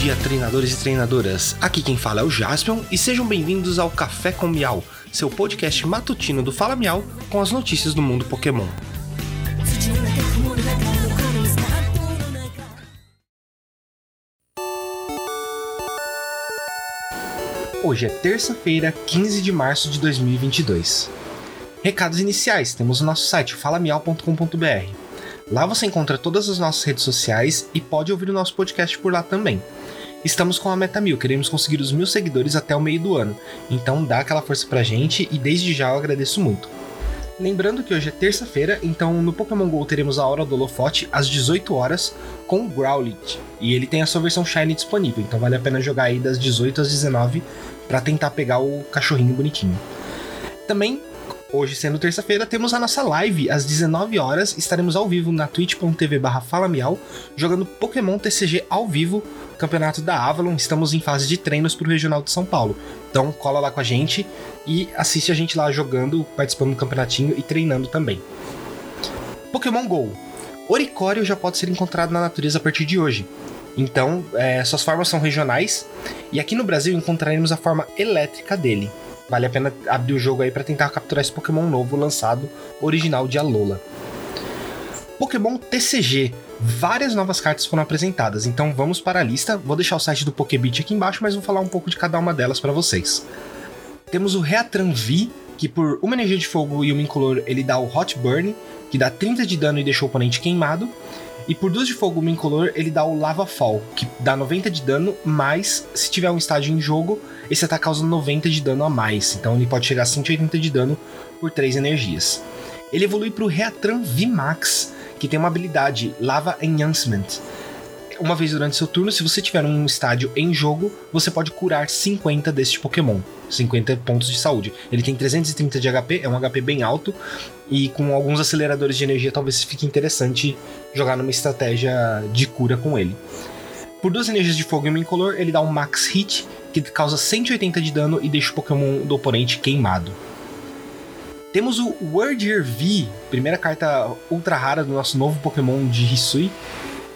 dia, treinadores e treinadoras. Aqui quem fala é o Jaspion e sejam bem-vindos ao Café com Miau, seu podcast matutino do Fala Miau com as notícias do mundo Pokémon. Hoje é terça-feira, 15 de março de 2022. Recados iniciais: temos o nosso site falamial.com.br. Lá você encontra todas as nossas redes sociais e pode ouvir o nosso podcast por lá também. Estamos com a meta mil, queremos conseguir os mil seguidores até o meio do ano, então dá aquela força pra gente e desde já eu agradeço muito. Lembrando que hoje é terça-feira, então no Pokémon GO teremos a Hora do Holofote às 18 horas com o Growlithe. E ele tem a sua versão Shiny disponível, então vale a pena jogar aí das 18 às 19 para tentar pegar o cachorrinho bonitinho. Também Hoje, sendo terça-feira, temos a nossa live às 19 horas. Estaremos ao vivo na twitch.tv falamial jogando Pokémon TCG ao vivo, campeonato da Avalon. Estamos em fase de treinos para o Regional de São Paulo. Então cola lá com a gente e assiste a gente lá jogando, participando do campeonatinho e treinando também. Pokémon GO. Oricório já pode ser encontrado na natureza a partir de hoje. Então, é, suas formas são regionais e aqui no Brasil encontraremos a forma elétrica dele. Vale a pena abrir o jogo aí para tentar capturar esse Pokémon novo lançado, original de Alola. Pokémon TCG. Várias novas cartas foram apresentadas, então vamos para a lista. Vou deixar o site do Pokébit aqui embaixo, mas vou falar um pouco de cada uma delas para vocês. Temos o Reatran V, que por uma energia de fogo e uma incolor ele dá o Hot Burn, que dá 30 de dano e deixa o oponente queimado. E por duas de fogo uma incolor, ele dá o Lava Fall, que dá 90 de dano, mas se tiver um estágio em jogo, esse ataque causa 90 de dano a mais. Então ele pode chegar a 180 de dano por 3 energias. Ele evolui para o Reatran VMAX, que tem uma habilidade Lava Enhancement. Uma vez durante seu turno, se você tiver um estádio em jogo, você pode curar 50 deste Pokémon. 50 pontos de saúde. Ele tem 330 de HP, é um HP bem alto, e com alguns aceleradores de energia talvez fique interessante jogar numa estratégia de cura com ele. Por duas energias de fogo e uma incolor, ele dá um Max Hit, que causa 180 de dano e deixa o Pokémon do oponente queimado. Temos o Wordier V, primeira carta ultra rara do nosso novo Pokémon de Hisui,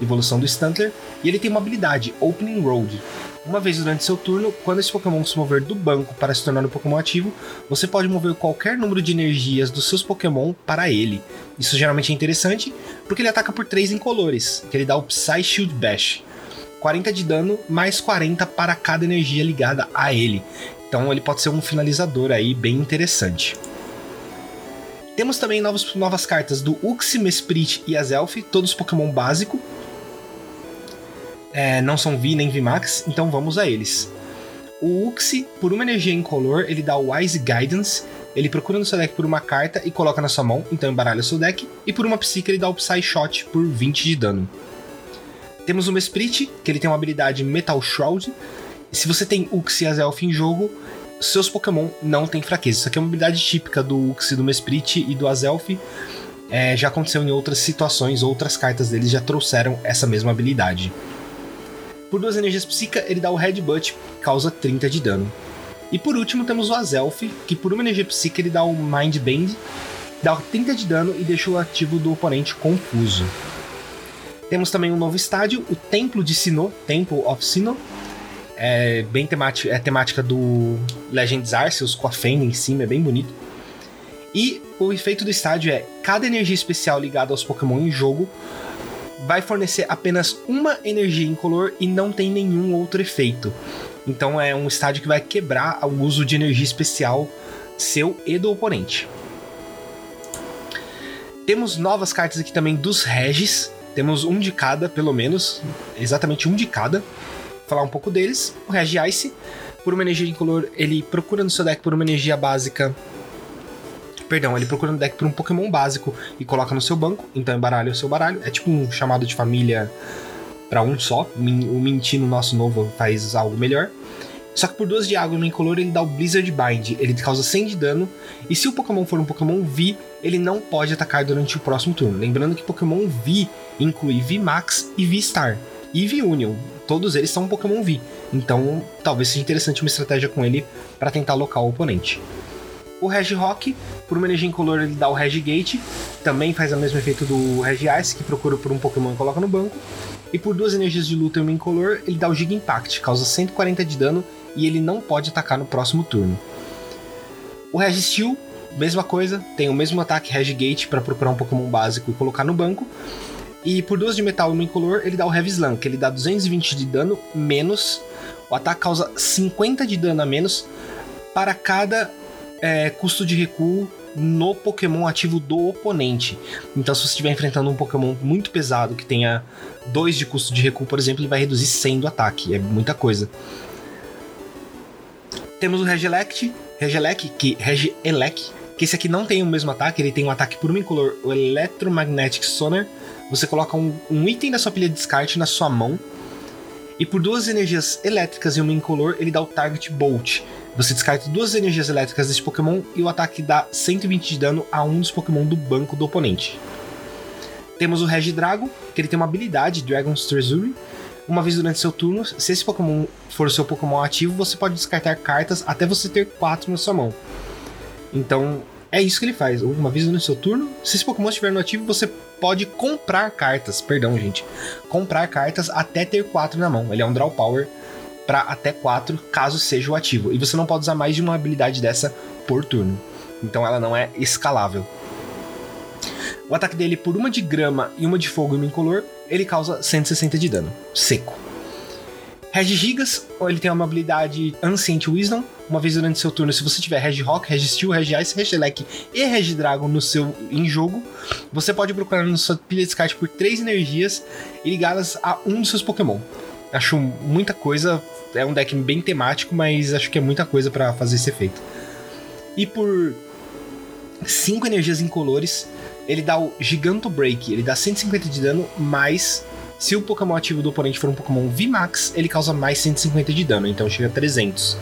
evolução do Stuntler, e ele tem uma habilidade, Opening Road. Uma vez durante seu turno, quando esse Pokémon se mover do banco para se tornar um Pokémon ativo, você pode mover qualquer número de energias dos seus Pokémon para ele. Isso geralmente é interessante, porque ele ataca por 3 incolores, que ele dá o Psy Shield Bash. 40 de dano, mais 40 para cada energia ligada a ele. Então ele pode ser um finalizador aí bem interessante. Temos também novos, novas cartas do Uxie, Mesprit e Azelf, todos Pokémon básico. É, não são V nem VMAX, então vamos a eles. O Uxie, por uma energia incolor, ele dá o Wise Guidance, ele procura no seu deck por uma carta e coloca na sua mão, então embaralha seu deck, e por uma Psique ele dá o Psy Shot por 20 de dano. Temos o Mesprit, que ele tem uma habilidade Metal Shroud. Se você tem Ux e Azelf em jogo, seus Pokémon não têm fraqueza. Isso aqui é uma habilidade típica do Ux, do Mesprit e do Azelf. É, já aconteceu em outras situações, outras cartas deles já trouxeram essa mesma habilidade. Por duas energias psíquicas, ele dá o Headbutt, causa 30 de dano. E por último temos o Azelf, que por uma energia psíquica ele dá o Mind Bend, dá 30 de dano e deixa o ativo do oponente confuso. Temos também um novo estádio, o Templo de Sinnoh, Temple of Sinnoh. É bem temática, é temática do Legends Arceus, com a fenda em cima, é bem bonito. E o efeito do estádio é cada energia especial ligada aos Pokémon em jogo vai fornecer apenas uma energia incolor e não tem nenhum outro efeito. Então é um estádio que vai quebrar o uso de energia especial seu e do oponente. Temos novas cartas aqui também dos Regis, temos um de cada, pelo menos, exatamente um de cada. Vou falar um pouco deles. O Regice, por uma energia incolor, ele procura no seu deck por uma energia básica. Perdão, ele procura no deck por um Pokémon básico e coloca no seu banco, então embaralha o seu baralho. É tipo um chamado de família para um só. O Mintino nosso novo faz algo melhor. Só que por duas de água no incolor ele dá o Blizzard Bind, ele causa 100 de dano, e se o Pokémon for um Pokémon V, ele não pode atacar durante o próximo turno. Lembrando que Pokémon V inclui V-Max e V-Star. E V-Union, todos eles são um Pokémon V, então talvez seja interessante uma estratégia com ele para tentar alocar o oponente. O Regirock, por uma energia incolor, ele dá o Regigate, também faz o mesmo efeito do Regice, que procura por um Pokémon e coloca no banco. E por duas energias de luta e uma incolor, ele dá o Giga Impact, causa 140 de dano e ele não pode atacar no próximo turno. O Registeel, mesma coisa, tem o mesmo ataque Regigate para procurar um Pokémon básico e colocar no banco. E por duas de metal e uma incolor, ele dá o Heavy Slam, que ele dá 220 de dano menos. O ataque causa 50 de dano a menos para cada é, custo de recuo no Pokémon ativo do oponente. Então, se você estiver enfrentando um Pokémon muito pesado que tenha 2 de custo de recuo, por exemplo, ele vai reduzir 100 do ataque. É muita coisa. Temos o Regelect, Regelec, que Regelec, que esse aqui não tem o mesmo ataque, ele tem um ataque por um incolor, o Electromagnetic Sonar. Você coloca um, um item da sua pilha de descarte na sua mão. E por duas energias elétricas e uma incolor, ele dá o Target Bolt. Você descarta duas energias elétricas desse Pokémon e o ataque dá 120 de dano a um dos Pokémon do banco do oponente. Temos o Regidrago, que ele tem uma habilidade, Dragon's Treasury. Uma vez durante seu turno, se esse Pokémon for seu Pokémon ativo, você pode descartar cartas até você ter quatro na sua mão. Então, é isso que ele faz. Uma vez durante seu turno, se esse Pokémon estiver no ativo, você pode comprar cartas. Perdão, gente. Comprar cartas até ter quatro na mão. Ele é um Draw Power para até 4, caso seja o ativo. E você não pode usar mais de uma habilidade dessa por turno. Então ela não é escalável. O ataque dele, por uma de grama e uma de fogo e uma incolor, ele causa 160 de dano, seco. Regigigas, ele tem uma habilidade Ancient Wisdom. Uma vez durante seu turno, se você tiver Regirock, Registeel, Regice, Regelec e Regidragon no seu em jogo, você pode procurar na sua pilha de descarte por 3 energias e ligá-las a um dos seus Pokémon. Acho muita coisa. É um deck bem temático, mas acho que é muita coisa para fazer esse efeito. E por 5 energias incolores, ele dá o Giganto Break. Ele dá 150 de dano, mas se o Pokémon ativo do oponente for um Pokémon VMAX, ele causa mais 150 de dano, então chega a 300.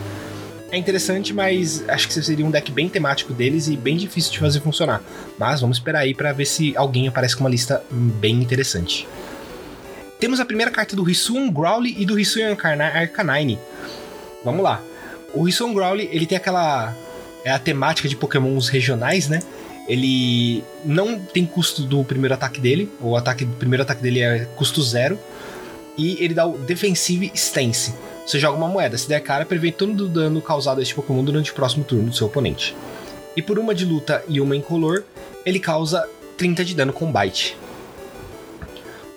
É interessante, mas acho que seria um deck bem temático deles e bem difícil de fazer funcionar. Mas vamos esperar aí para ver se alguém aparece com uma lista bem interessante. Temos a primeira carta do Hisuian Growly e do Hisuian Arcanine. Vamos lá. O Hisuian Growly, ele tem aquela... É a temática de pokémons regionais, né? Ele não tem custo do primeiro ataque dele. O ataque, o primeiro ataque dele é custo zero. E ele dá o Defensive Stance. Você joga uma moeda, se der cara, prevê todo o dano causado a este Pokémon durante o próximo turno do seu oponente. E por uma de luta e uma incolor, ele causa 30 de dano com bite.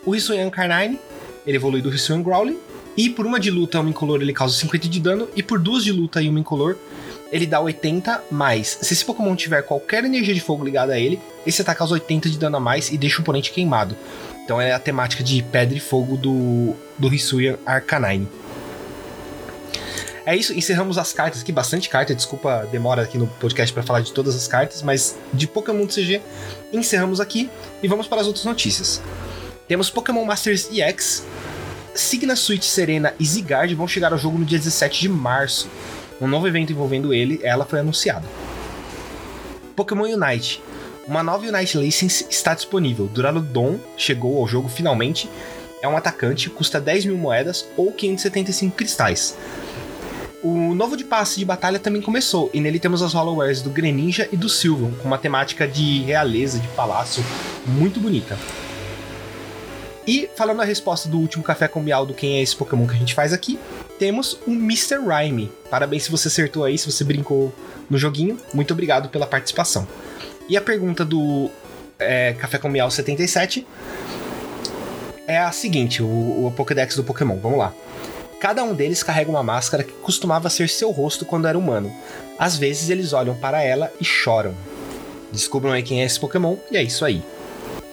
O Hisuian Carnine, ele evolui do Hisuian Growling. E por uma de luta e uma incolor ele causa 50 de dano. E por duas de luta e uma incolor ele dá 80 mais. Se esse Pokémon tiver qualquer energia de fogo ligada a ele, esse ataque causa 80 de dano a mais e deixa o oponente queimado. Então é a temática de pedra e fogo do, do Hisuian Arcanine. É isso, encerramos as cartas aqui, bastante carta, desculpa demora aqui no podcast para falar de todas as cartas, mas de Pokémon CG encerramos aqui e vamos para as outras notícias. Temos Pokémon Masters EX, Signa Suite Serena e Zigard vão chegar ao jogo no dia 17 de março. Um novo evento envolvendo ele, ela foi anunciado. Pokémon Unite. Uma nova Unite License está disponível. Duraludon chegou ao jogo finalmente. É um atacante, custa 10 mil moedas ou 575 cristais. O novo de passe de batalha também começou, e nele temos as Hollowares do Greninja e do Sylveon, com uma temática de realeza, de palácio, muito bonita. E falando a resposta do último café com miau do quem é esse Pokémon que a gente faz aqui, temos o Mr. Rhyme. Parabéns se você acertou aí, se você brincou no joguinho. Muito obrigado pela participação. E a pergunta do é, Café com Miau 77 é a seguinte: o, o Pokédex do Pokémon. Vamos lá. Cada um deles carrega uma máscara que costumava ser seu rosto quando era humano. Às vezes eles olham para ela e choram. Descubram aí quem é esse Pokémon e é isso aí.